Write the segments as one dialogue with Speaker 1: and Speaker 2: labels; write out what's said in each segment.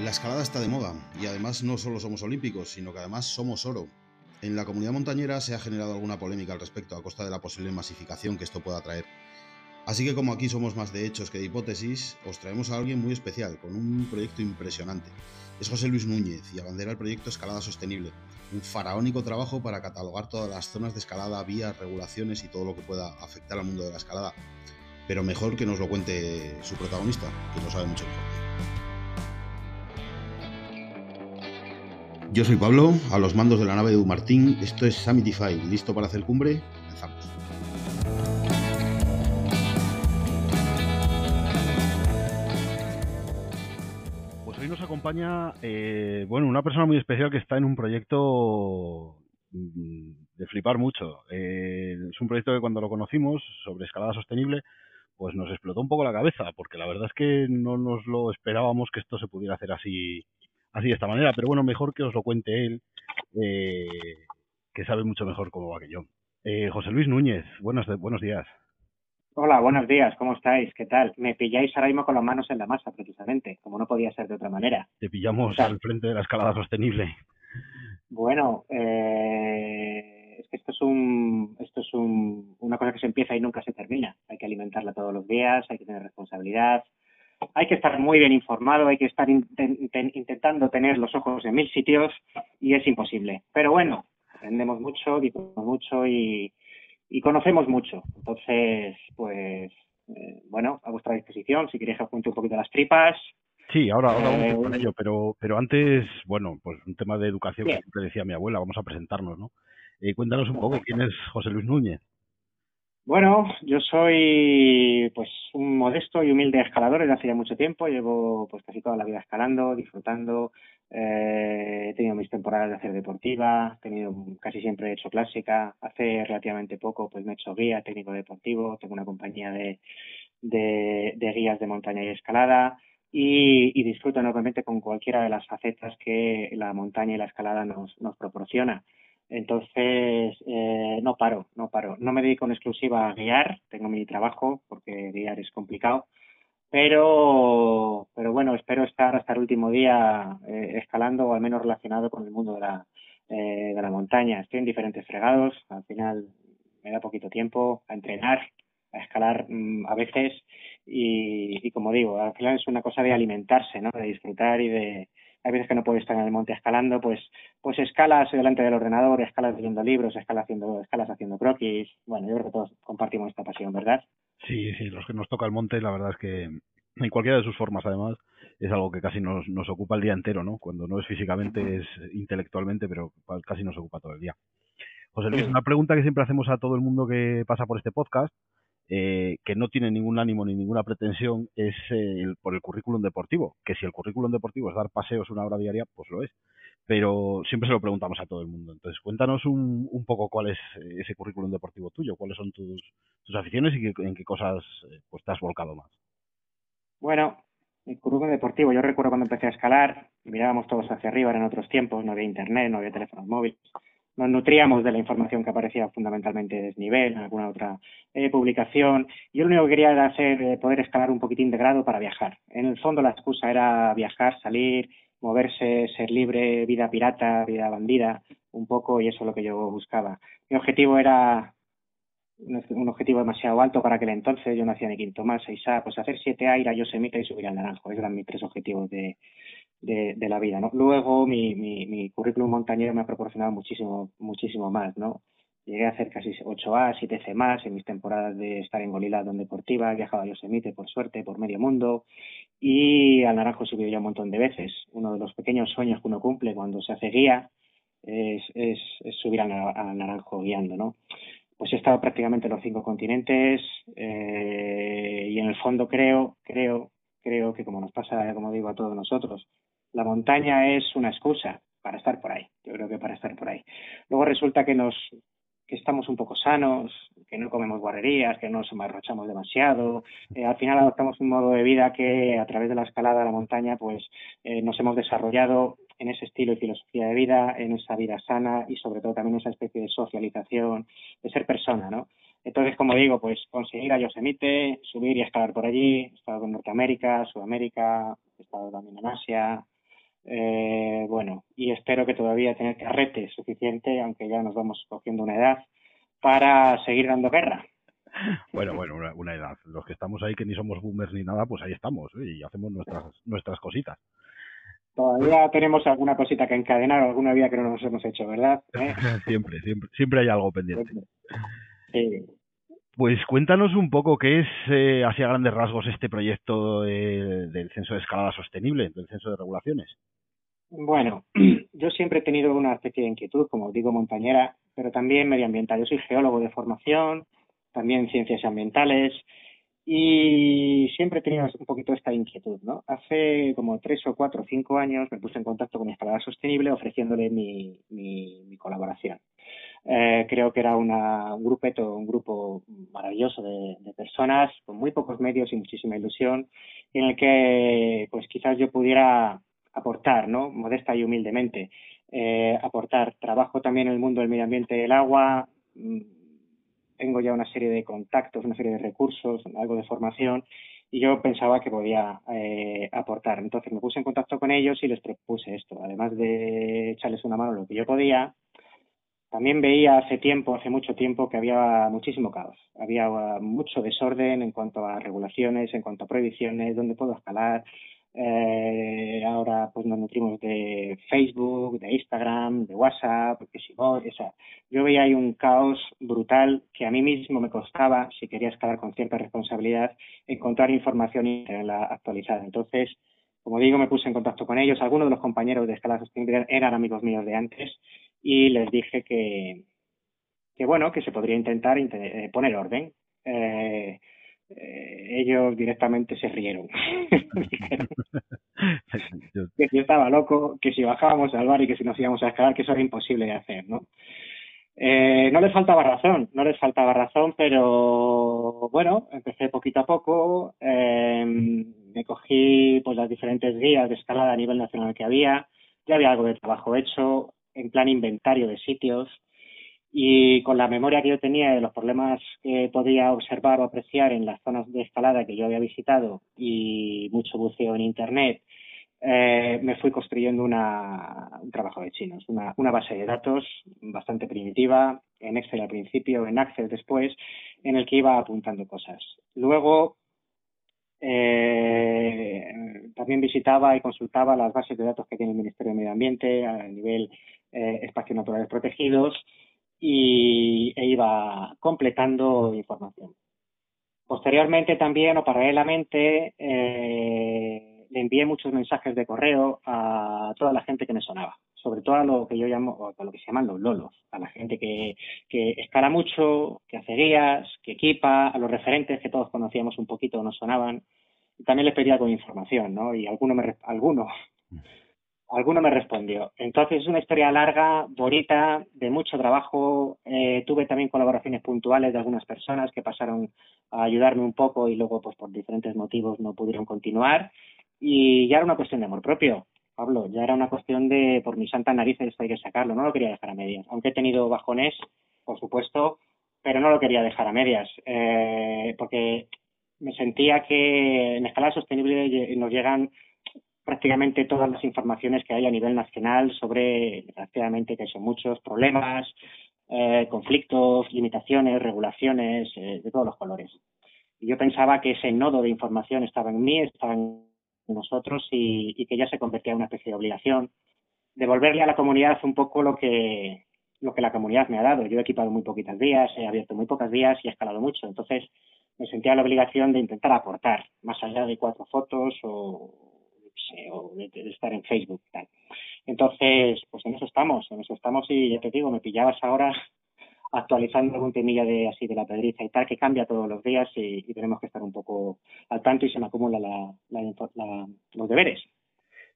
Speaker 1: La escalada está de moda y además no solo somos olímpicos, sino que además somos oro. En la comunidad montañera se ha generado alguna polémica al respecto a costa de la posible masificación que esto pueda traer. Así que como aquí somos más de hechos que de hipótesis, os traemos a alguien muy especial, con un proyecto impresionante. Es José Luis Núñez y abandera el proyecto Escalada Sostenible, un faraónico trabajo para catalogar todas las zonas de escalada, vías, regulaciones y todo lo que pueda afectar al mundo de la escalada. Pero mejor que nos lo cuente su protagonista, que lo sabe mucho mejor. Yo soy Pablo, a los mandos de la nave de Dumartín. Esto es Summitify, listo para hacer cumbre. Comenzamos. Pues hoy nos acompaña, eh, bueno, una persona muy especial que está en un proyecto mm, de flipar mucho. Eh, es un proyecto que cuando lo conocimos sobre escalada sostenible, pues nos explotó un poco la cabeza, porque la verdad es que no nos lo esperábamos que esto se pudiera hacer así así de esta manera, pero bueno, mejor que os lo cuente él, eh, que sabe mucho mejor cómo va que yo. Eh, José Luis Núñez, buenos, buenos días.
Speaker 2: Hola, buenos días, ¿cómo estáis? ¿Qué tal? Me pilláis ahora mismo con las manos en la masa, precisamente, como no podía ser de otra manera.
Speaker 1: Te pillamos al frente de la escalada sostenible.
Speaker 2: Bueno, eh, es que esto es un, esto es un, una cosa que se empieza y nunca se termina. Hay que alimentarla todos los días, hay que tener responsabilidad, hay que estar muy bien informado, hay que estar intentando tener los ojos en mil sitios y es imposible. Pero bueno, aprendemos mucho, disfrutamos mucho y, conocemos mucho. Entonces, pues, eh, bueno, a vuestra disposición, si queréis que os cuente un poquito las tripas.
Speaker 1: Sí, ahora, ahora vamos eh, con ello, pero, pero antes, bueno, pues un tema de educación que siempre decía mi abuela, vamos a presentarnos, ¿no? Eh, cuéntanos un poco quién es José Luis Núñez.
Speaker 2: Bueno, yo soy pues un modesto y humilde escalador desde hace ya mucho tiempo. Llevo pues casi toda la vida escalando, disfrutando. Eh, he tenido mis temporadas de hacer deportiva, he tenido casi siempre he hecho clásica. Hace relativamente poco pues me he hecho guía técnico deportivo. Tengo una compañía de, de, guías de montaña y escalada. Y, y, disfruto enormemente con cualquiera de las facetas que la montaña y la escalada nos, nos proporciona. Entonces, eh, no paro, no paro. No me dedico en exclusiva a guiar, tengo mi trabajo porque guiar es complicado, pero, pero bueno, espero estar hasta el último día eh, escalando o al menos relacionado con el mundo de la, eh, de la montaña. Estoy en diferentes fregados, al final me da poquito tiempo a entrenar, a escalar mm, a veces y, y como digo, al final es una cosa de alimentarse, ¿no? De disfrutar y de, hay veces que no puedes estar en el monte escalando, pues, pues escalas delante del ordenador, escalas leyendo libros, escalas haciendo, escalas haciendo croquis. Bueno, yo creo que todos compartimos esta pasión, ¿verdad?
Speaker 1: Sí, sí, los que nos toca el monte, la verdad es que en cualquiera de sus formas, además, es algo que casi nos, nos ocupa el día entero, ¿no? Cuando no es físicamente, es intelectualmente, pero casi nos ocupa todo el día. José Luis, una pregunta que siempre hacemos a todo el mundo que pasa por este podcast eh, que no tiene ningún ánimo ni ninguna pretensión es el, por el currículum deportivo, que si el currículum deportivo es dar paseos una hora diaria, pues lo es. Pero siempre se lo preguntamos a todo el mundo. Entonces, cuéntanos un, un poco cuál es ese currículum deportivo tuyo, cuáles son tus, tus aficiones y en qué cosas eh, pues, te has volcado más.
Speaker 2: Bueno, el currículum deportivo, yo recuerdo cuando empecé a escalar, mirábamos todos hacia arriba, en otros tiempos, no había internet, no había teléfonos móviles nos nutríamos de la información que aparecía fundamentalmente de desnivel, en alguna otra eh, publicación. Yo lo único que quería era hacer, eh, poder escalar un poquitín de grado para viajar. En el fondo la excusa era viajar, salir, moverse, ser libre, vida pirata, vida bandida, un poco, y eso es lo que yo buscaba. Mi objetivo era un objetivo demasiado alto para aquel entonces, yo nacía en Quinto Más, 6A, pues hacer 7A, ir a Yosemite y subir al Naranjo. Esos eran mis tres objetivos de, de, la vida. Luego mi, currículum montañero me ha proporcionado muchísimo, muchísimo más, ¿no? Llegué a hacer casi 8A, 7C más en mis temporadas de estar en Golilado Deportiva, he viajado a Yosemite por suerte, por medio mundo y al Naranjo he subido ya un montón de veces. Uno de los pequeños sueños que uno cumple cuando se hace guía es, subir al, Naranjo guiando. Pues he estado prácticamente en los cinco continentes eh, y en el fondo creo, creo, creo que como nos pasa, como digo, a todos nosotros, la montaña es una excusa para estar por ahí. Yo creo que para estar por ahí. Luego resulta que nos que estamos un poco sanos, que no comemos guarrerías, que no nos amarrochamos demasiado. Eh, al final adoptamos un modo de vida que a través de la escalada a la montaña, pues eh, nos hemos desarrollado en ese estilo y filosofía de vida, en esa vida sana y sobre todo también esa especie de socialización, de ser persona, ¿no? Entonces, como digo, pues conseguir a Yosemite, subir y escalar por allí, he estado en Norteamérica, Sudamérica, estado también en Asia, Eh, bueno, y espero que todavía tener carrete suficiente, aunque ya nos vamos cogiendo una edad, para seguir dando guerra.
Speaker 1: Bueno, bueno, una, edad. Los que estamos ahí, que ni somos boomers ni nada, pues ahí estamos ¿eh? y hacemos nuestras, nuestras cositas.
Speaker 2: Todavía tenemos alguna cosita que encadenar, alguna vida que no nos hemos hecho, ¿verdad? ¿Eh?
Speaker 1: siempre, siempre, siempre hay algo pendiente. Sí. Pues cuéntanos un poco qué es, eh, hacia grandes rasgos, este proyecto del Censo de Escalada Sostenible, del Censo de Regulaciones.
Speaker 2: Bueno, yo siempre he tenido una especie de inquietud, como digo, montañera, pero también medioambiental. Yo soy geólogo de formación, también ciencias ambientales, y siempre he tenido un poquito esta inquietud, ¿no? Hace como tres o cuatro o cinco años me puse en contacto con Escalada Sostenible ofreciéndole mi, mi, colaboración. Eh, creo que era una, un grupeto, un grupo maravilloso de, personas con muy pocos medios y muchísima ilusión, en el que pues quizás yo pudiera aportar, ¿no? Modesta y humildemente, eh, aportar trabajo también en el mundo del medio ambiente y el agua, mm, tengo ya una serie de contactos, una serie de recursos, algo de formación, y yo pensaba que podía eh, aportar. Entonces me puse en contacto con ellos y les propuse esto. Además de echarles una mano lo que yo podía, también veía hace tiempo, hace mucho tiempo, que había muchísimo caos. Había mucho desorden en cuanto a regulaciones, en cuanto a prohibiciones, dónde puedo escalar, eh, ahora pues nos nutrimos de Facebook, de Instagram, de WhatsApp, porque si no, o sea, yo veía ahí un caos brutal que a mí mismo me costaba, si quería escalar con cierta responsabilidad, encontrar información y tenerla actualizada. Entonces, como digo, me puse en contacto con ellos. Algunos de los compañeros de Escala Sostenible eran amigos míos de antes y les dije que, que bueno, que se podría intentar eh, poner orden. Eh, eh, ellos directamente se rieron. que si estaba loco, que si bajábamos al bar y que si nos íbamos a escalar, que eso era imposible de hacer, ¿no? Eh, no les faltaba razón, no les faltaba razón, pero bueno, empecé poquito a poco, eh, me cogí pues las diferentes guías de escalada a nivel nacional que había, ya había algo de trabajo hecho, en plan inventario de sitios, y con la memoria que yo tenía de los problemas que podía observar o apreciar en las zonas de escalada que yo había visitado y mucho buceo en Internet, eh, me fui construyendo una, un trabajo de chinos, una, base de datos bastante primitiva, en Excel al principio, en Access después, en el que iba apuntando cosas. Luego, eh, también visitaba y consultaba las bases de datos que tiene el Ministerio de Medio Ambiente a nivel eh, espacios naturales protegidos y, e iba completando información. Posteriormente también o paralelamente eh, le envié muchos mensajes de correo a toda la gente que me sonaba, sobre todo a lo que yo llamo, a lo que se llaman los lolos, a la gente que, que escala mucho, que hace guías, que equipa, a los referentes que todos conocíamos un poquito nos sonaban. También les pedía con información, ¿no? Y alguno me, alguno alguno me respondió. Entonces es una historia larga, bonita, de mucho trabajo. Eh, tuve también colaboraciones puntuales de algunas personas que pasaron a ayudarme un poco y luego, pues por diferentes motivos, no pudieron continuar. Y ya era una cuestión de amor propio, Pablo. Ya era una cuestión de, por mi santa narices, esto hay que sacarlo. No lo quería dejar a medias. Aunque he tenido bajones, por supuesto, pero no lo quería dejar a medias. Eh, porque me sentía que en escala sostenible nos llegan prácticamente todas las informaciones que hay a nivel nacional sobre, desgraciadamente, que son muchos problemas, eh, conflictos, limitaciones, regulaciones, eh, de todos los colores. Y yo pensaba que ese nodo de información estaba en mí, estaba en nosotros y, que ya se convertía en una especie de obligación devolverle a la comunidad un poco lo que lo que la comunidad me ha dado. Yo he equipado muy poquitas vías, he abierto muy pocas vías y he escalado mucho. Entonces me sentía la obligación de intentar aportar, más allá de cuatro fotos o, o de, estar en Facebook tal. Entonces, pues en eso estamos, en eso estamos y ya te digo, me pillabas ahora actualizando algún temilla de así de la pedriza y tal, que cambia todos los días y, tenemos que estar un poco al tanto y se me acumula la, los deberes.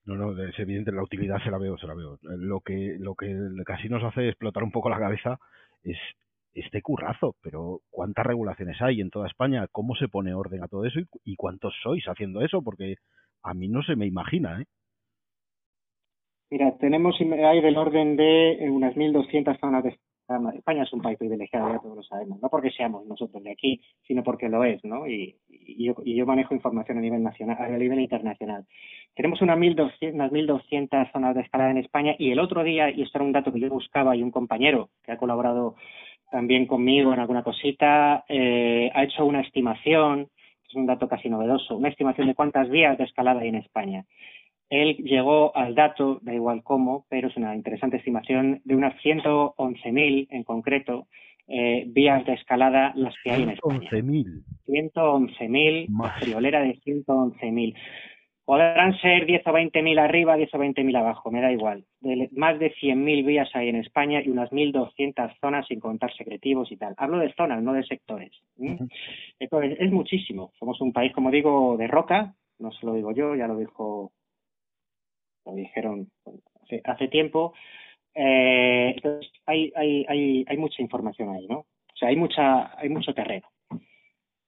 Speaker 1: No, no, es evidente, la utilidad se la veo, se la veo. Lo que, lo que casi nos hace explotar un poco la cabeza es este currazo, pero ¿cuántas regulaciones hay en toda España? ¿Cómo se pone orden a todo eso? ¿Y, y cuántos sois haciendo eso? Porque a mí no se me imagina, ¿eh?
Speaker 2: Mira, tenemos hay del orden de eh, unas 1.200 zonas de España es un país privilegiado, ya todos lo sabemos, no porque seamos nosotros de aquí, sino porque lo es, ¿no? Y, y, yo, manejo información a nivel nacional, a nivel internacional. Tenemos unas 1.200, unas 1.200 zonas de escalada en España y el otro día, y esto era un dato que yo buscaba y un compañero que ha colaborado también conmigo en alguna cosita, eh, ha hecho una estimación, es un dato casi novedoso, una estimación de cuántas vías de escalada hay en España. Él llegó al dato, da igual cómo, pero es una interesante estimación, de unas 111.000 en concreto, eh, vías de escalada las que hay en España. 111.000. 111.000, friolera de 111.000. Podrán ser 10 o 20.000 arriba, 10 o 20.000 abajo, me da igual. más de 100.000 vías hay en España y unas 1.200 zonas sin contar secretivos y tal. Hablo de zonas, no de sectores. Entonces, es muchísimo. Somos un país, como digo, de roca, no se lo digo yo, ya lo dijo, lo dijeron hace tiempo, eh, entonces, hay, hay, hay, hay mucha información ahí, ¿no? O sea, hay, mucha, hay mucho terreno.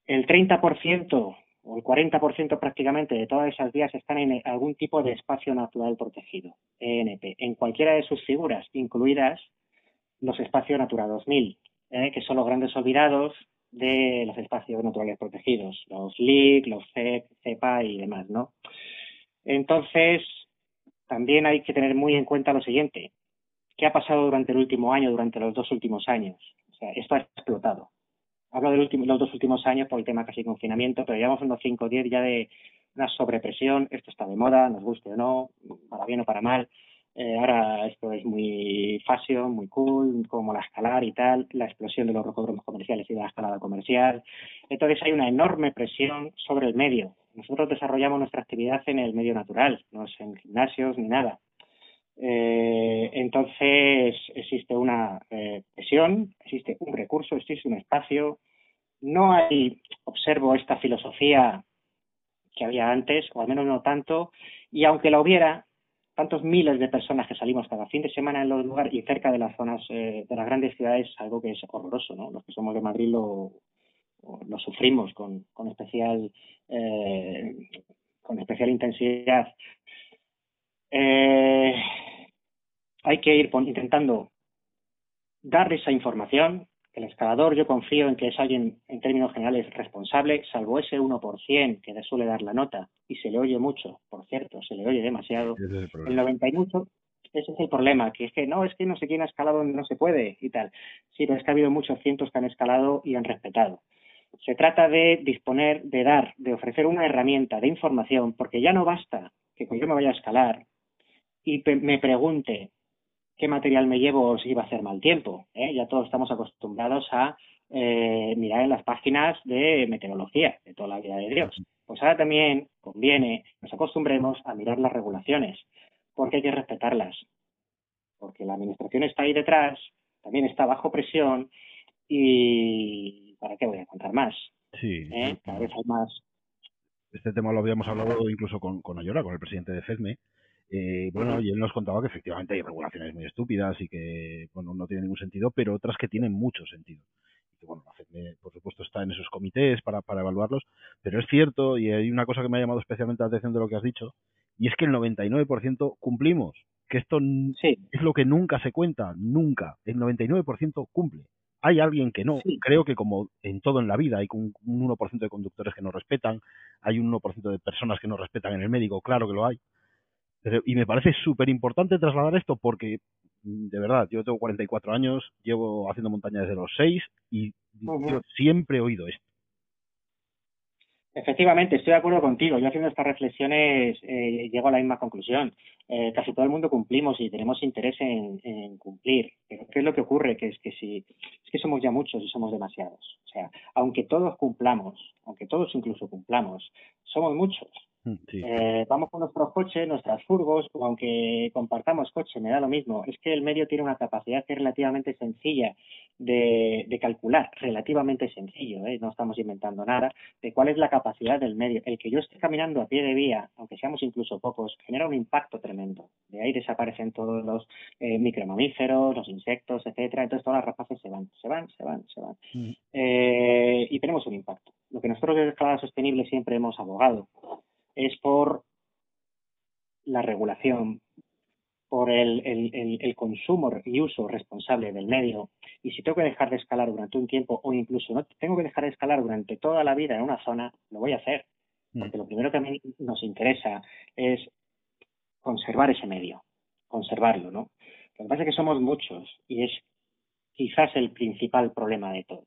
Speaker 2: El 30% el 40% prácticamente de todas esas vías están en algún tipo de espacio natural protegido, ENP, en cualquiera de sus figuras, incluidas los espacios Natura 2000, ¿eh? que son los grandes olvidados de los espacios naturales protegidos, los LIC, los CEP, CEPA y demás, ¿no? Entonces, también hay que tener muy en cuenta lo siguiente. ¿Qué ha pasado durante el último año, durante los dos últimos años? O sea, esto ha explotado. Hablo de los dos últimos años por el tema casi confinamiento, pero llevamos unos 5 o 10 ya de una sobrepresión. Esto está de moda, nos guste o no, para bien o para mal. Eh, ahora esto es muy fashion, muy cool, como la escalar y tal, la explosión de los rocódromos comerciales y de la escalada comercial. Entonces hay una enorme presión sobre el medio. Nosotros desarrollamos nuestra actividad en el medio natural, no es en gimnasios ni nada. Eh, entonces existe una eh, presión, existe un recurso, existe un espacio. No hay, observo esta filosofía que había antes, o al menos no tanto, y aunque la hubiera, tantos miles de personas que salimos cada fin de semana en los lugares y cerca de las zonas eh, de las grandes ciudades, algo que es horroroso, ¿no? Los que somos de Madrid lo, lo sufrimos con, con especial eh, con especial intensidad. Eh, hay que ir intentando dar esa información. El escalador, yo confío en que es alguien, en términos generales, responsable, salvo ese 1% que le suele dar la nota y se le oye mucho, por cierto, se le oye demasiado. el, 90 y mucho, ese es el problema, que es que no, es que no sé quién ha escalado donde no se puede y tal. Sí, pero es que ha habido muchos cientos que han escalado y han respetado. Se trata de disponer, de dar, de ofrecer una herramienta de información, porque ya no basta que cuando yo me vaya a escalar y me pregunte qué material me llevo si va a hacer mal tiempo. ¿eh? Ya todos estamos acostumbrados a eh, mirar en las páginas de meteorología de toda la vida de Dios. Pues ahora también conviene nos acostumbremos a mirar las regulaciones, porque hay que respetarlas. Porque la administración está ahí detrás, también está bajo presión y ¿para qué voy a contar más?
Speaker 1: Sí.
Speaker 2: ¿Eh? Cada vez hay más.
Speaker 1: Este tema lo habíamos hablado incluso con, con Ayora, con el presidente de FEDME, eh, bueno, y él nos contaba que efectivamente hay regulaciones muy estúpidas y que bueno no tienen ningún sentido, pero otras que tienen mucho sentido. Y que, bueno, por supuesto está en esos comités para, para evaluarlos, pero es cierto, y hay una cosa que me ha llamado especialmente la atención de lo que has dicho, y es que el 99% cumplimos, que esto es lo que nunca se cuenta, nunca, el 99% cumple. Hay alguien que no. Creo que como en todo en la vida hay un 1% de conductores que no respetan, hay un 1% de personas que no respetan en el médico, claro que lo hay y me parece súper importante trasladar esto porque, mm, de verdad, yo tengo 44 años, llevo haciendo montaña desde los 6 y siempre he oído esto.
Speaker 2: Efectivamente, estoy de acuerdo contigo. Yo haciendo estas reflexiones eh, llego a la misma conclusión. Eh, casi todo el mundo cumplimos y tenemos interés en, cumplir. Pero ¿qué es lo que ocurre? Que es que si es que somos ya muchos y somos demasiados. O sea, aunque todos cumplamos, aunque todos incluso cumplamos, somos muchos. Mm, eh, vamos con nuestros coches, nuestras furgos, o aunque compartamos coche, me da lo mismo. Es que el medio tiene una capacidad que es relativamente sencilla de, calcular, relativamente sencillo, ¿eh? no estamos inventando nada, de cuál es la capacidad del medio. El que yo esté caminando a pie de vía, aunque seamos incluso pocos, genera un impacto tremendo. De ahí desaparecen todos los eh, micromamíferos, los insectos, etcétera. Entonces todas las rapaces se van, se van, se van, se van. Mm. Eh, y tenemos un impacto. Lo que nosotros desde Escalada Sostenible siempre hemos abogado es por la regulación, por el, el, consumo y uso responsable del medio Y si tengo que dejar de escalar durante un tiempo o incluso no tengo que dejar de escalar durante toda la vida en una zona, lo voy a hacer. Mm. Porque lo primero que a mí nos interesa es conservar ese medio, conservarlo, ¿no? Lo que pasa es que somos muchos y es quizás el principal problema de todo.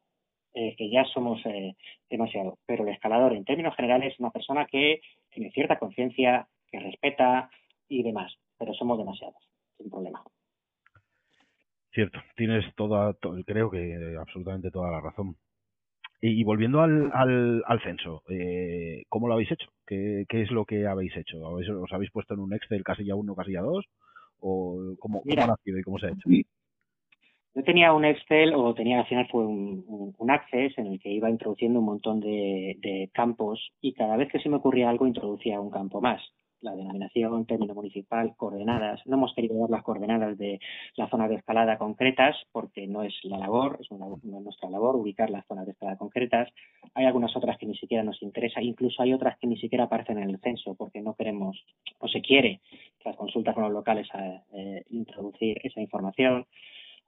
Speaker 2: Eh, que ya somos eh, demasiado. Pero el escalador, en términos generales, es una persona que tiene cierta conciencia, que respeta y demás. Pero somos demasiados, sin problema.
Speaker 1: Cierto, tienes toda, creo que absolutamente toda la razón. Y, volviendo al, al, censo, eh, ¿cómo lo habéis hecho? ¿Qué, ¿Qué, es lo que habéis hecho? ¿Os habéis puesto en un Excel casilla 1, casilla 2? ¿O cómo, cómo ha nacido y cómo se ha hecho?
Speaker 2: Yo tenía un Excel, o tenía al final fue un, un, Access en el que iba introduciendo un montón de, campos y cada vez que se me ocurría algo introducía un campo más. La denominación, término municipal, coordenadas. No hemos querido dar las coordenadas de la zona de escalada concretas porque no es la labor, es una, no es nuestra labor ubicar las zonas de escalada concretas. Hay algunas otras que ni siquiera nos interesa, incluso hay otras que ni siquiera aparecen en el censo porque no queremos o se quiere tras consulta con los locales a eh, introducir esa información.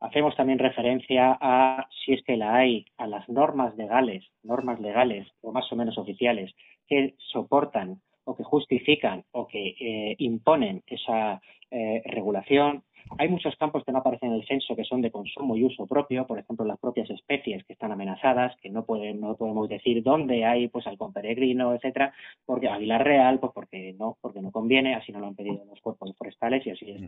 Speaker 2: Hacemos también referencia a, si es que la hay, a las normas legales, normas legales o más o menos oficiales que soportan o que justifican o que eh, imponen esa eh, regulación hay muchos campos que no aparecen en el censo que son de consumo y uso propio, por ejemplo, las propias especies que están amenazadas, que no pueden, no podemos decir dónde hay pues halcón peregrino, etcétera, porque Aguilar Real, pues porque no, porque no conviene, así no lo han pedido los cuerpos forestales y así es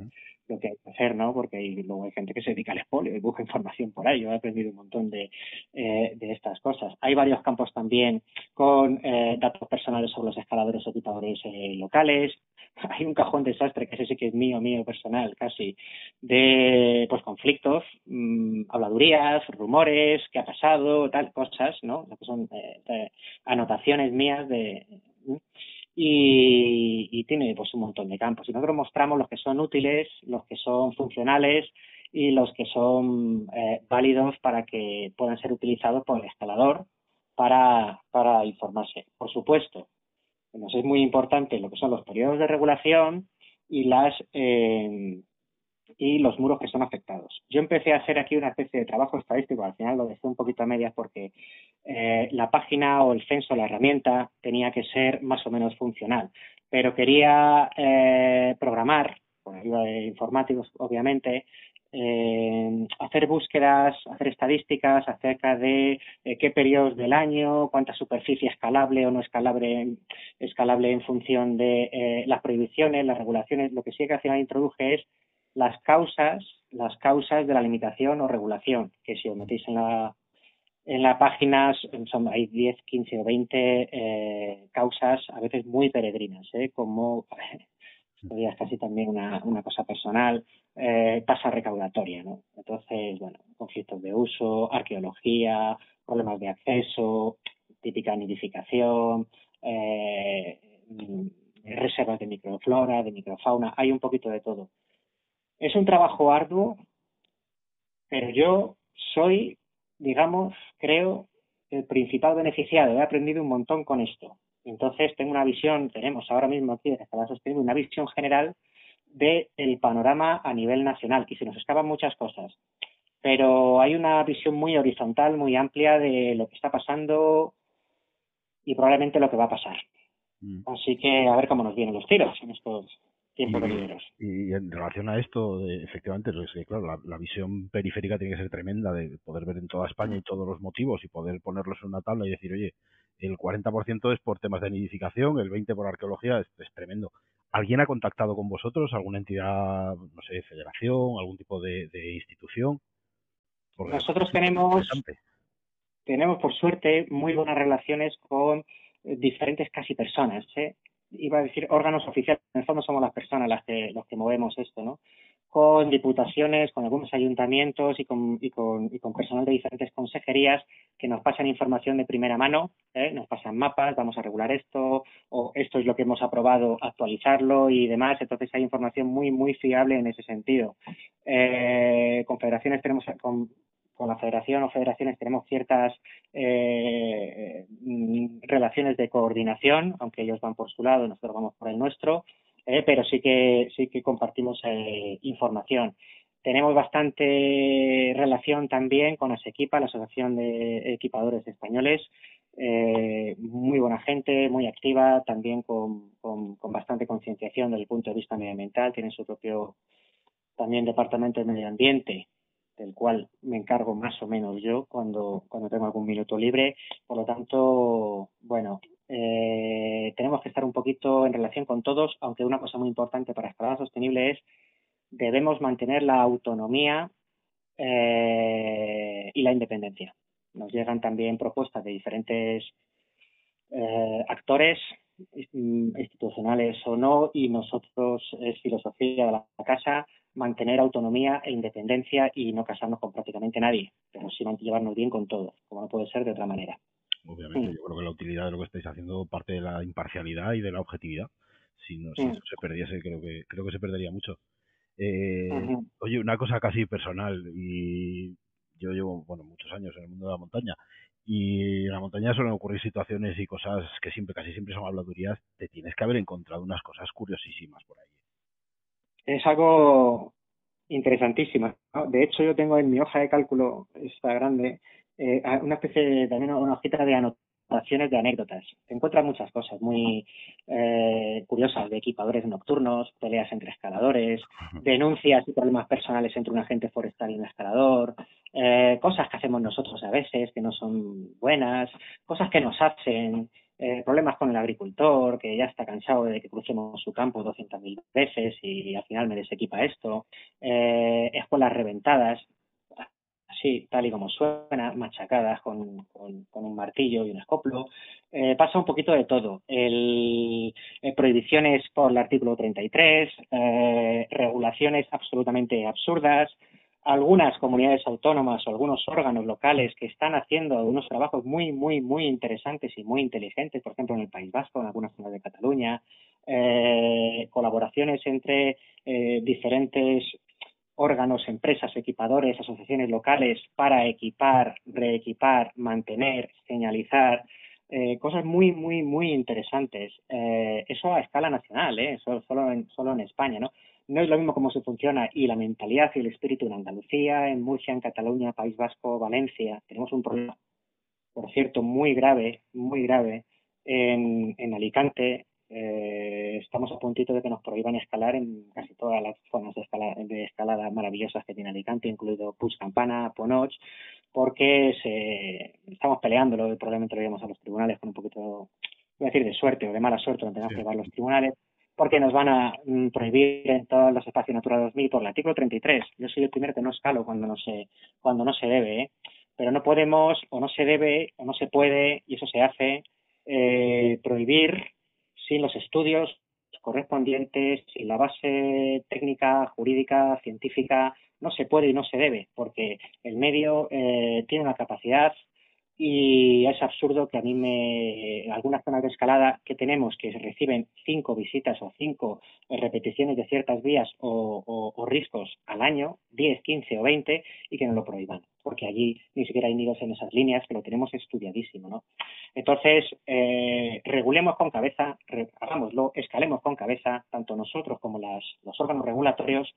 Speaker 2: lo que hay que hacer, ¿no? Porque hay, luego hay gente que se dedica al espolio y busca información por ahí. Yo he aprendido un montón de, eh, de estas cosas. Hay varios campos también con eh, datos personales sobre los escaladores o equipadores eh, locales. Hay un cajón desastre que ese sí que es mío, mío personal, casi, de pues conflictos, mmm, habladurías, rumores, qué ha pasado, tal, cosas, ¿no? que son eh, anotaciones mías de y, y, tiene pues un montón de campos. Y nosotros mostramos los que son útiles, los que son funcionales y los que son eh, válidos para que puedan ser utilizados por el escalador para, para informarse. Por supuesto, nos es muy importante lo que son los periodos de regulación y las eh, y los muros que son afectados. Yo empecé a hacer aquí una especie de trabajo estadístico, al final lo dejé un poquito a medias porque eh, la página o el censo, la herramienta, tenía que ser más o menos funcional, pero quería eh, programar, por ayuda de informáticos obviamente, eh, hacer búsquedas, hacer estadísticas acerca de eh, qué periodos del año, cuánta superficie escalable o no escalable, escalable en función de eh, las prohibiciones, las regulaciones. Lo que sí que al final introduje es las causas, las causas de la limitación o regulación, que si os metéis en la en la página son, hay 10, 15 o 20 eh, causas, a veces muy peregrinas, como es casi también una, una cosa personal, eh, tasa recaudatoria, ¿no? Entonces, bueno, conflictos de uso, arqueología, problemas de acceso, típica nidificación, eh, reservas de microflora, de microfauna, hay un poquito de todo. Es un trabajo arduo, pero yo soy, digamos, creo, el principal beneficiado. He aprendido un montón con esto. Entonces tengo una visión, tenemos ahora mismo aquí en Escalada Sostenible una visión general del panorama a nivel nacional y se nos escapan muchas cosas. Pero hay una visión muy horizontal, muy amplia de lo que está pasando y probablemente lo que va a pasar. Mm. Así que a ver cómo nos vienen los tiros en estos
Speaker 1: y, en relación a esto, efectivamente, es claro, la, visión periférica tiene que ser tremenda de poder ver en toda España y todos los motivos y poder ponerlos en una tabla y decir, oye, el 40% es por temas de nidificación, el 20% por arqueología, es, es, tremendo. ¿Alguien ha contactado con vosotros? ¿Alguna entidad, no sé, federación, algún tipo de, institución?
Speaker 2: Nosotros tenemos, tenemos, por suerte, muy buenas relaciones con diferentes casi personas. ¿eh? Iba a decir órganos oficiales, en el fondo somos las personas las que, los que movemos esto, ¿no? Con diputaciones, con algunos ayuntamientos y con, y con, y con personal de diferentes consejerías que nos pasan información de primera mano, ¿eh? nos pasan mapas, vamos a regular esto, o esto es lo que hemos aprobado, actualizarlo y demás. Entonces hay información muy, muy fiable en ese sentido. Eh, con federaciones tenemos, con con la federación o federaciones tenemos ciertas eh, relaciones de coordinación, aunque ellos van por su lado, nosotros vamos por el nuestro, eh, pero sí que sí que compartimos eh, información. tenemos bastante relación también con ASEQUIPA, la Asociación de Equipadores Españoles, muy buena gente, muy activa, también con, con, bastante concienciación desde el punto de vista medioambiental, tienen su propio también departamento de medio ambiente, del cual me encargo más o menos yo cuando, cuando tengo algún minuto libre. Por lo tanto, bueno, eh, tenemos que estar un poquito en relación con todos, aunque una cosa muy importante para escalada sostenible es debemos mantener la autonomía eh, y la independencia. Nos llegan también propuestas de diferentes eh, actores institucionales o no y nosotros es filosofía de la casa mantener autonomía e independencia y no casarnos con prácticamente nadie, pero sí llevarnos bien con todos, como no puede ser de otra manera.
Speaker 1: Obviamente, yo creo que la utilidad de lo que estáis haciendo parte de la imparcialidad y de la objetividad. Si no, si eso se perdiese, creo que creo que se perdería mucho. Eh, oye, una cosa casi personal, y yo llevo bueno muchos años en el mundo de la montaña, y en la montaña suelen ocurrir situaciones y cosas que siempre, casi siempre son habladurías, te tienes que haber encontrado unas cosas curiosísimas por ahí.
Speaker 2: Es algo interesantísimo. De hecho, yo tengo en mi hoja de cálculo, esta grande, eh, una especie de, también una hojita de anotaciones de anécdotas. Se encuentran muchas cosas muy eh, curiosas de equipadores nocturnos, peleas entre escaladores, denuncias y problemas personales entre un agente forestal y un escalador, eh, cosas que hacemos nosotros a veces que no son buenas, cosas que nos hacen, eh, problemas con el agricultor que ya está cansado de que crucemos su campo 200.000 veces y al final me desequipa esto, escuelas reventadas, así, tal y como suena, machacadas con, con, un martillo y un escoplo. Eh, pasa un poquito de todo. El, eh, prohibiciones por el artículo 33, eh, regulaciones absolutamente absurdas, algunas comunidades autónomas o algunos órganos locales que están haciendo unos trabajos muy, muy, muy interesantes y muy inteligentes, por ejemplo, en el País Vasco, en algunas zonas de Cataluña, colaboraciones entre diferentes órganos, empresas, equipadores, asociaciones locales para equipar, reequipar, mantener, señalizar, eh, cosas muy, muy, muy interesantes. Eh, eso a escala nacional, ¿eh? solo, en, solo en España, ¿no? No es lo mismo cómo se funciona y la mentalidad y el espíritu en Andalucía, en Murcia, en Cataluña, País Vasco, Valencia. Tenemos un problema, por cierto, muy grave, muy grave en, en Alicante, eh, estamos a puntito de que nos prohíban escalar en casi todas las zonas de escalada, maravillosas que tiene Alicante, incluido Puig Campana, Ponoch, porque se, estamos peleándolo y probablemente lo llevamos a los tribunales con un poquito, voy a decir, de suerte o de mala suerte, no tenemos que llevar los tribunales, porque nos van a mm, prohibir en todos los espacios naturales 2000 por el artículo 33. Yo soy el primero que no escalo cuando no se, cuando no se debe, ¿eh? pero no podemos, o no se debe, o no se puede, y eso se hace, eh, prohibir sin los estudios correspondientes, sin la base técnica, jurídica, científica, no se puede y no se debe, porque el medio eh, tiene una capacidad y es absurdo que a mí me algunas zonas de escalada que tenemos que reciben cinco visitas o cinco repeticiones de ciertas vías o, riscos al año, 10, 15 o 20 y que no lo prohíban, porque allí ni siquiera hay nidos en esas líneas que lo tenemos estudiadísimo, ¿no? Entonces, eh, regulemos con cabeza, hagámoslo, escalemos con cabeza, tanto nosotros como las, los órganos regulatorios,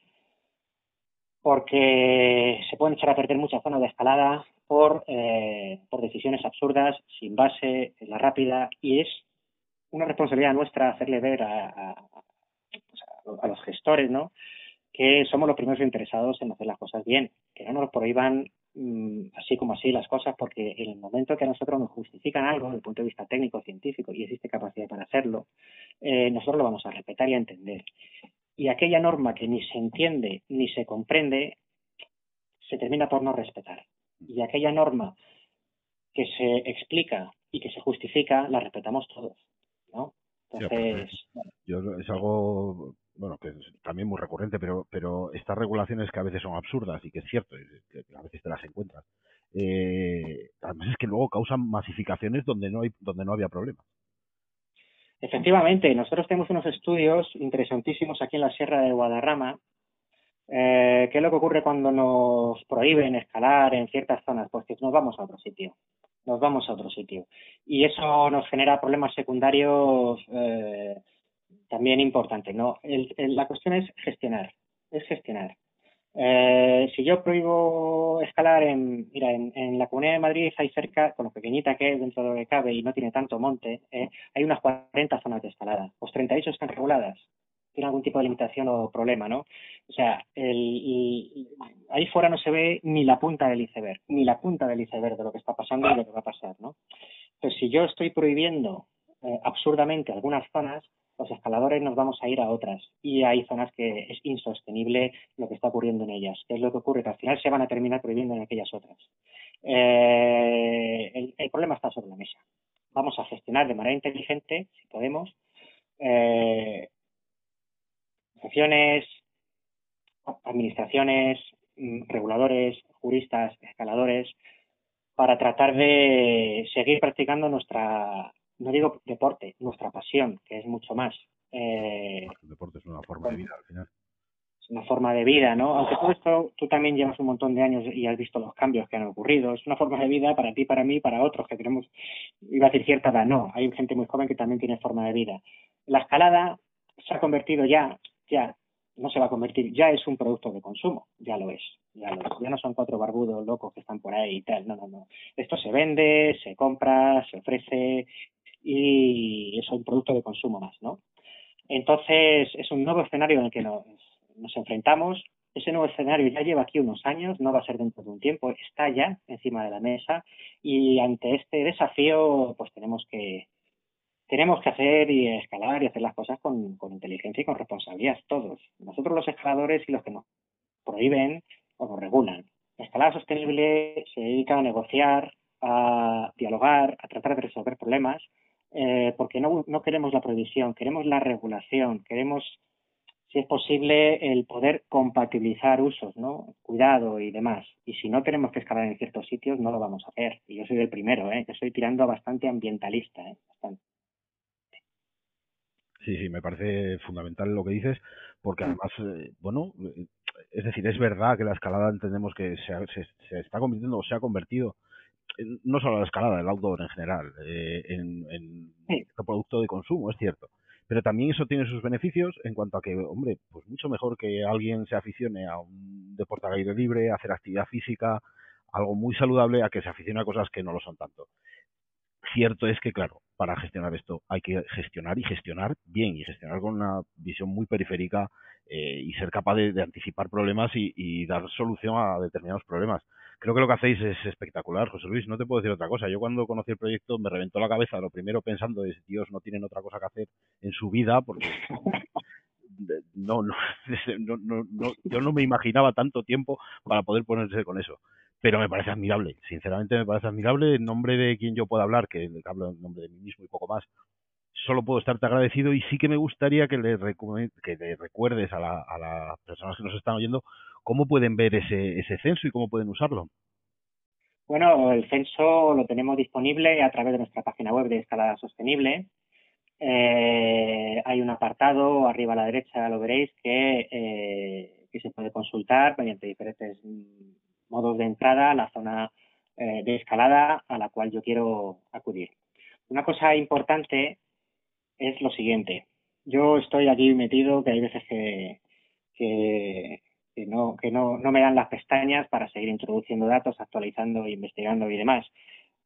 Speaker 2: porque se pueden echar a perder muchas zonas de escalada por, eh, por decisiones absurdas, sin base, la rápida, y es una responsabilidad nuestra hacerle ver a, a, los gestores, ¿no? que somos los primeros interesados en hacer las cosas bien, que no nos prohíban mm, así como así las cosas, porque en el momento que a nosotros nos justifican algo desde el punto de vista técnico, científico, y existe capacidad para hacerlo, eh, nosotros lo vamos a respetar y a entender y aquella norma que ni se entiende ni se comprende se termina por no respetar. Y aquella norma que se explica y que se justifica la respetamos todos, ¿no? Entonces,
Speaker 1: es algo bueno que es también muy recurrente, pero pero estas regulaciones que a veces son absurdas y que es cierto, que a veces te las encuentras. Eh, además es que luego causan masificaciones donde no hay donde no había problemas.
Speaker 2: Efectivamente, nosotros tenemos unos estudios interesantísimos aquí en la Sierra de Guadarrama. Eh, ¿Qué es lo que ocurre cuando nos prohíben escalar en ciertas zonas? Pues que nos vamos a otro sitio. Nos vamos a otro sitio. Y eso nos genera problemas secundarios eh, también importantes. ¿no? la cuestión es gestionar. Es gestionar. Eh, si yo prohíbo escalar en, mira, en, la Comunidad de Madrid hay cerca, con lo pequeñita que es dentro de lo que cabe y no tiene tanto monte, eh, hay unas 40 zonas de escalada. Pues 38 están reguladas. Tiene algún tipo de limitación o problema, ¿no? O sea, el, ahí fuera no se ve ni la punta del iceberg, ni la punta del iceberg de lo que está pasando y lo que va a pasar, ¿no? Entonces, si yo estoy prohibiendo eh, absurdamente algunas zonas, los escaladores nos vamos a ir a otras y hay zonas que es insostenible lo que está ocurriendo en ellas. ¿Qué es lo que ocurre? Que al final se van a terminar prohibiendo en aquellas otras. Eh, el, problema está sobre la mesa. Vamos a gestionar de manera inteligente, si podemos, eh, asociaciones, administraciones, mm, reguladores, juristas, escaladores, para tratar de seguir practicando nuestra no digo deporte, nuestra pasión, que es mucho más.
Speaker 1: Eh, el deporte es una forma de vida al final.
Speaker 2: Es una forma de vida, ¿no? Aunque todo esto, tú también llevas un montón de años y has visto los cambios que han ocurrido. Es una forma de vida para ti, para mí, para otros que tenemos, iba a decir cierta edad, no. Hay gente muy joven que también tiene forma de vida. La escalada se ha convertido ya, ya, no se va a convertir, ya es un producto de consumo, ya lo es, ya lo es. Ya no son cuatro barbudos locos que están por ahí y tal, no, no, no. Esto se vende, se compra, se ofrece y es un producto de consumo más, ¿no? Entonces, es un nuevo escenario en el que nos, enfrentamos. Ese nuevo escenario ya lleva aquí unos años, no va a ser dentro de un tiempo, está ya encima de la mesa y ante este desafío, pues tenemos que tenemos que hacer y escalar y hacer las cosas con, inteligencia y con responsabilidad todos. Nosotros los escaladores y los que nos prohíben o nos regulan. La escalada sostenible se dedica a negociar, a dialogar, a tratar de resolver problemas eh, porque no, no queremos la prohibición, queremos la regulación, queremos, si es posible, el poder compatibilizar usos, ¿no? Cuidado y demás. Y si no tenemos que escalar en ciertos sitios, no lo vamos a hacer. Y yo soy el primero, ¿eh? Que estoy tirando bastante ambientalista, ¿eh? Bastante.
Speaker 1: Sí, sí, me parece fundamental lo que dices, porque mm. además, eh, bueno, eh, es decir, es verdad que la escalada entendemos que se, se está convirtiendo o se ha convertido no solo la escalada, el outdoor en general, eh, en, en producto de consumo, es cierto. Pero también eso tiene sus beneficios en cuanto a que, hombre, pues mucho mejor que alguien se aficione a un deporte al aire libre, a hacer actividad física, algo muy saludable, a que se aficione a cosas que no lo son tanto. Cierto es que, claro, para gestionar esto hay que gestionar y gestionar bien y gestionar con una visión muy periférica eh, y ser capaz de, anticipar problemas y, dar solución a determinados problemas creo que lo que hacéis es espectacular, José Luis. No te puedo decir otra cosa. Yo cuando conocí el proyecto me reventó la cabeza. Lo primero pensando es, Dios, no tienen otra cosa que hacer en su vida porque no, no, no, no, yo no me imaginaba tanto tiempo para poder ponerse con eso. Pero me parece admirable, sinceramente me parece admirable. En nombre de quien yo pueda hablar, que hablo en nombre de mí mismo y poco más, solo puedo estarte agradecido y sí que me gustaría que le, que le recuerdes a, a las personas que nos están oyendo ¿Cómo pueden ver ese, ese censo y cómo pueden usarlo?
Speaker 2: Bueno, el censo lo tenemos disponible a través de nuestra página web de Escalada Sostenible. Eh, hay un apartado arriba a la derecha, lo veréis, que, eh, que se puede consultar mediante diferentes modos de entrada a la zona eh, de escalada a la cual yo quiero acudir. Una cosa importante es lo siguiente. Yo estoy aquí metido, que hay veces que, no, que no me dan las pestañas para seguir introduciendo datos, actualizando, investigando y demás.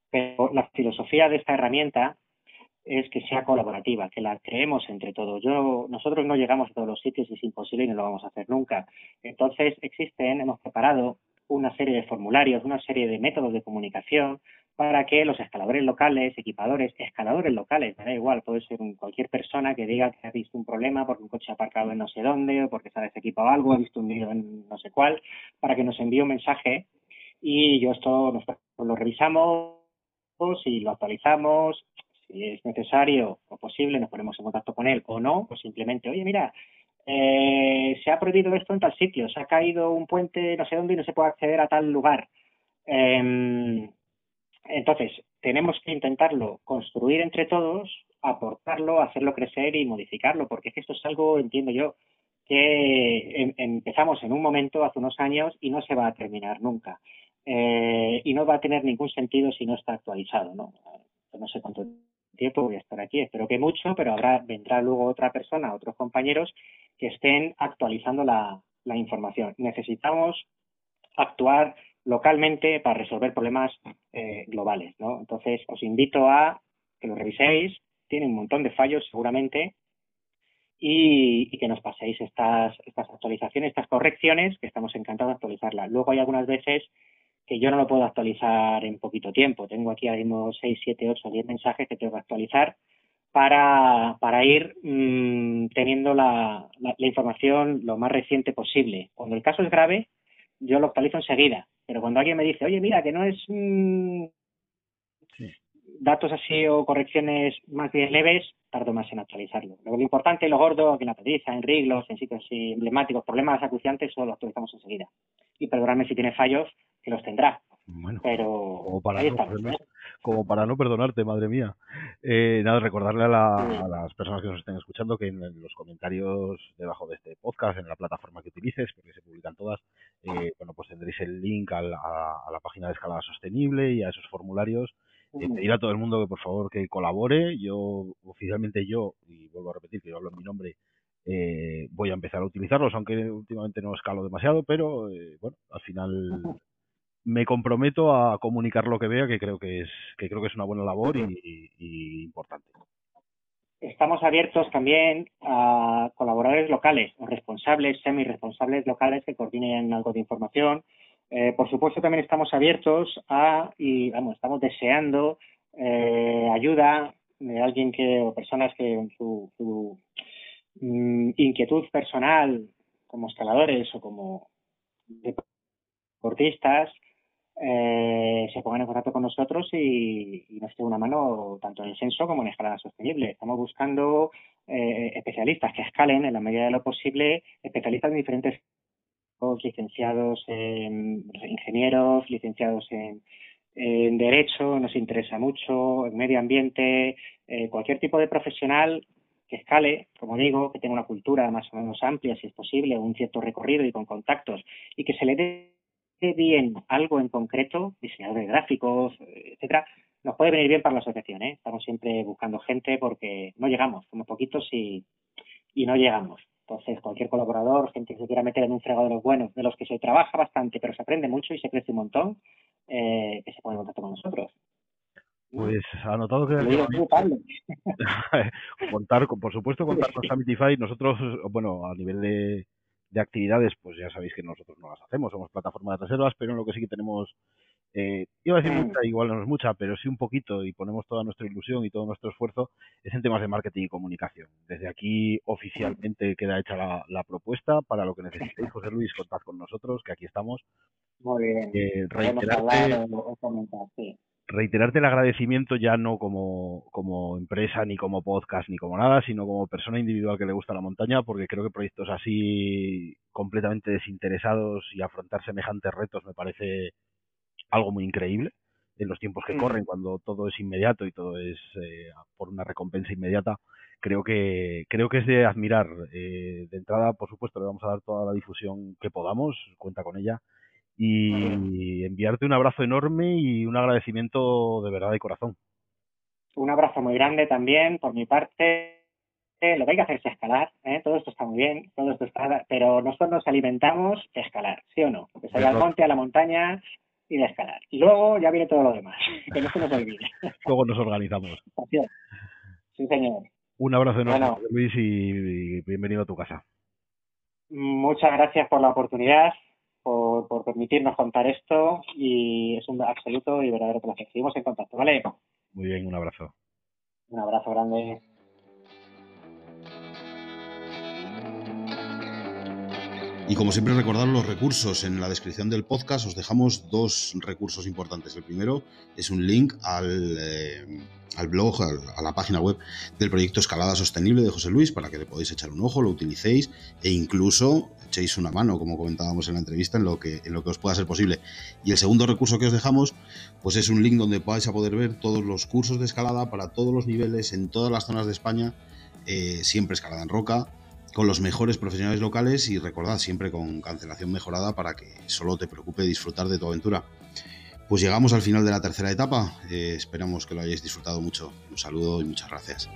Speaker 2: Pero la filosofía de esta herramienta es que sea colaborativa, que la creemos entre todos. Yo, nosotros no llegamos a todos los sitios y es imposible y no lo vamos a hacer nunca. Entonces existen, hemos preparado una serie de formularios, una serie de métodos de comunicación para que los escaladores locales, equipadores, escaladores locales, me da igual, puede ser cualquier persona que diga que ha visto un problema porque un coche ha aparcado en no sé dónde o porque se ha desequipado algo, ha visto un vídeo en no sé cuál, para que nos envíe un mensaje y yo esto nos, lo revisamos y lo actualizamos. Si es necesario o posible, nos ponemos en contacto con él o no, pues simplemente, oye, mira, eh, se ha prohibido esto en tal sitio, se ha caído un puente no sé dónde y no se puede acceder a tal lugar. Eh, entonces, tenemos que intentarlo construir entre todos, aportarlo, hacerlo crecer y modificarlo, porque es que esto es algo, entiendo yo, que em, empezamos en un momento hace unos años y no se va a terminar nunca. Eh, y no va a tener ningún sentido si no está actualizado, ¿no? No sé cuánto tiempo voy a estar aquí, espero que mucho, pero habrá, vendrá luego otra persona, otros compañeros que estén actualizando la, información. Necesitamos actuar localmente para resolver problemas eh, globales, ¿no? Entonces, os invito a que lo reviséis. Tiene un montón de fallos, seguramente, y, que nos paséis estas, estas actualizaciones, estas correcciones, que estamos encantados de actualizarlas. Luego hay algunas veces que yo no lo puedo actualizar en poquito tiempo. Tengo aquí ahora mismo 6, 7, 8, 10 mensajes que tengo que actualizar para, para ir mmm, teniendo la, la, la, información lo más reciente posible. Cuando el caso es grave, yo lo actualizo enseguida. Pero cuando alguien me dice, oye, mira, que no es mmm, sí. datos así o correcciones más bien leves, tardo más en actualizarlo. Lo importante, lo gordo, que en la pediza, en riglos, en sitios así emblemáticos, problemas acuciantes, solo lo actualizamos enseguida. Y perdonadme si tiene fallos, que los tendrá.
Speaker 1: Bueno,
Speaker 2: pero
Speaker 1: como para,
Speaker 2: ahí
Speaker 1: no,
Speaker 2: estamos, ¿eh?
Speaker 1: como para no perdonarte, madre mía. Eh, nada, recordarle a, la, a, las personas que nos estén escuchando que en, en, los comentarios debajo de este podcast, en la plataforma que utilices, porque se publican todas, eh, bueno, pues tendréis el link a la, a la, página de escalada sostenible y a esos formularios. Eh, pedir a todo el mundo que por favor que colabore. Yo, oficialmente yo, y vuelvo a repetir que yo hablo en mi nombre, eh, voy a empezar a utilizarlos, aunque últimamente no escalo demasiado, pero eh, bueno, al final me comprometo a comunicar lo que vea, que creo que es, que creo que es una buena labor y, importante.
Speaker 2: Estamos abiertos también a colaboradores locales, responsables, semi-responsables locales que coordinen algo de información. Eh, por supuesto, también estamos abiertos a, y vamos, estamos deseando eh, ayuda de alguien que, o personas que en su, su mm, inquietud personal, como escaladores o como deportistas, eh, se pongan en contacto con nosotros y, y nos den una mano tanto en el censo como en escalada sostenible. Estamos buscando eh, especialistas que escalen en la medida de lo posible, especialistas en diferentes licenciados en ingenieros, licenciados en, en derecho, nos interesa mucho, en medio ambiente, eh, cualquier tipo de profesional que escale, como digo, que tenga una cultura más o menos amplia, si es posible, un cierto recorrido y con contactos, y que se le dé bien algo en concreto, diseñador de gráficos, etcétera, nos puede venir bien para la asociación. ¿eh? Estamos siempre buscando gente porque no llegamos, somos poquitos y, y no llegamos. Entonces, cualquier colaborador, gente que se quiera meter en un fregado de los buenos, de los que se trabaja bastante, pero se aprende mucho y se crece un montón, eh, que se pone en contacto con nosotros.
Speaker 1: Pues anotado que contar, por supuesto, contar con Samitify. Nosotros, bueno, a nivel de, de actividades, pues ya sabéis que nosotros no las hacemos, somos plataforma de reservas, pero en lo que sí que tenemos, eh, iba a decir mucha, igual no es mucha, pero sí un poquito y ponemos toda nuestra ilusión y todo nuestro esfuerzo es en temas de marketing y comunicación. Desde aquí oficialmente queda hecha la, la propuesta para lo que necesitéis, José Luis, contad con nosotros, que aquí estamos.
Speaker 2: Muy bien.
Speaker 1: Eh, reiterarte,
Speaker 2: o comentar, sí
Speaker 1: reiterarte el agradecimiento ya no como, como empresa, ni como podcast, ni como nada, sino como persona individual que le gusta la montaña, porque creo que proyectos así completamente desinteresados y afrontar semejantes retos me parece algo muy increíble en los tiempos que mm. corren, cuando todo es inmediato y todo es eh, por una recompensa inmediata, creo que creo que es de admirar. Eh, de entrada, por supuesto, le vamos a dar toda la difusión que podamos, cuenta con ella, y enviarte un abrazo enorme y un agradecimiento de verdad de corazón.
Speaker 2: Un abrazo muy grande también por mi parte. Lo que hay que hacer es escalar, ¿eh? todo esto está muy bien, todo esto está, pero nosotros nos alimentamos de escalar, ¿sí o no? De salir al monte, a la montaña y de escalar. Y luego ya viene todo lo demás, que no se nos olvide.
Speaker 1: Luego nos organizamos.
Speaker 2: Sí, señor.
Speaker 1: Un abrazo enorme, bueno, Luis, y bienvenido a tu casa.
Speaker 2: Muchas gracias por la oportunidad por, por permitirnos contar esto y es un absoluto y verdadero placer. Seguimos en contacto, ¿vale?
Speaker 1: Muy bien, un abrazo.
Speaker 2: Un abrazo grande.
Speaker 3: Y como siempre recordar los recursos. En la descripción del podcast os dejamos dos recursos importantes. El primero es un link al, eh, blog, a la página web del proyecto Escalada Sostenible de José Luis para que le podáis echar un ojo, lo utilicéis e incluso echéis una mano, como comentábamos en la entrevista, en lo que, en lo que os pueda ser posible. Y el segundo recurso que os dejamos pues es un link donde vais a poder ver todos los cursos de escalada para todos los niveles en todas las zonas de España, eh, siempre escalada en roca con los mejores profesionales locales y recordad siempre con cancelación mejorada para que solo te preocupe disfrutar de tu aventura. Pues llegamos al final de la tercera etapa, eh, esperamos que lo hayáis disfrutado mucho. Un saludo y muchas gracias.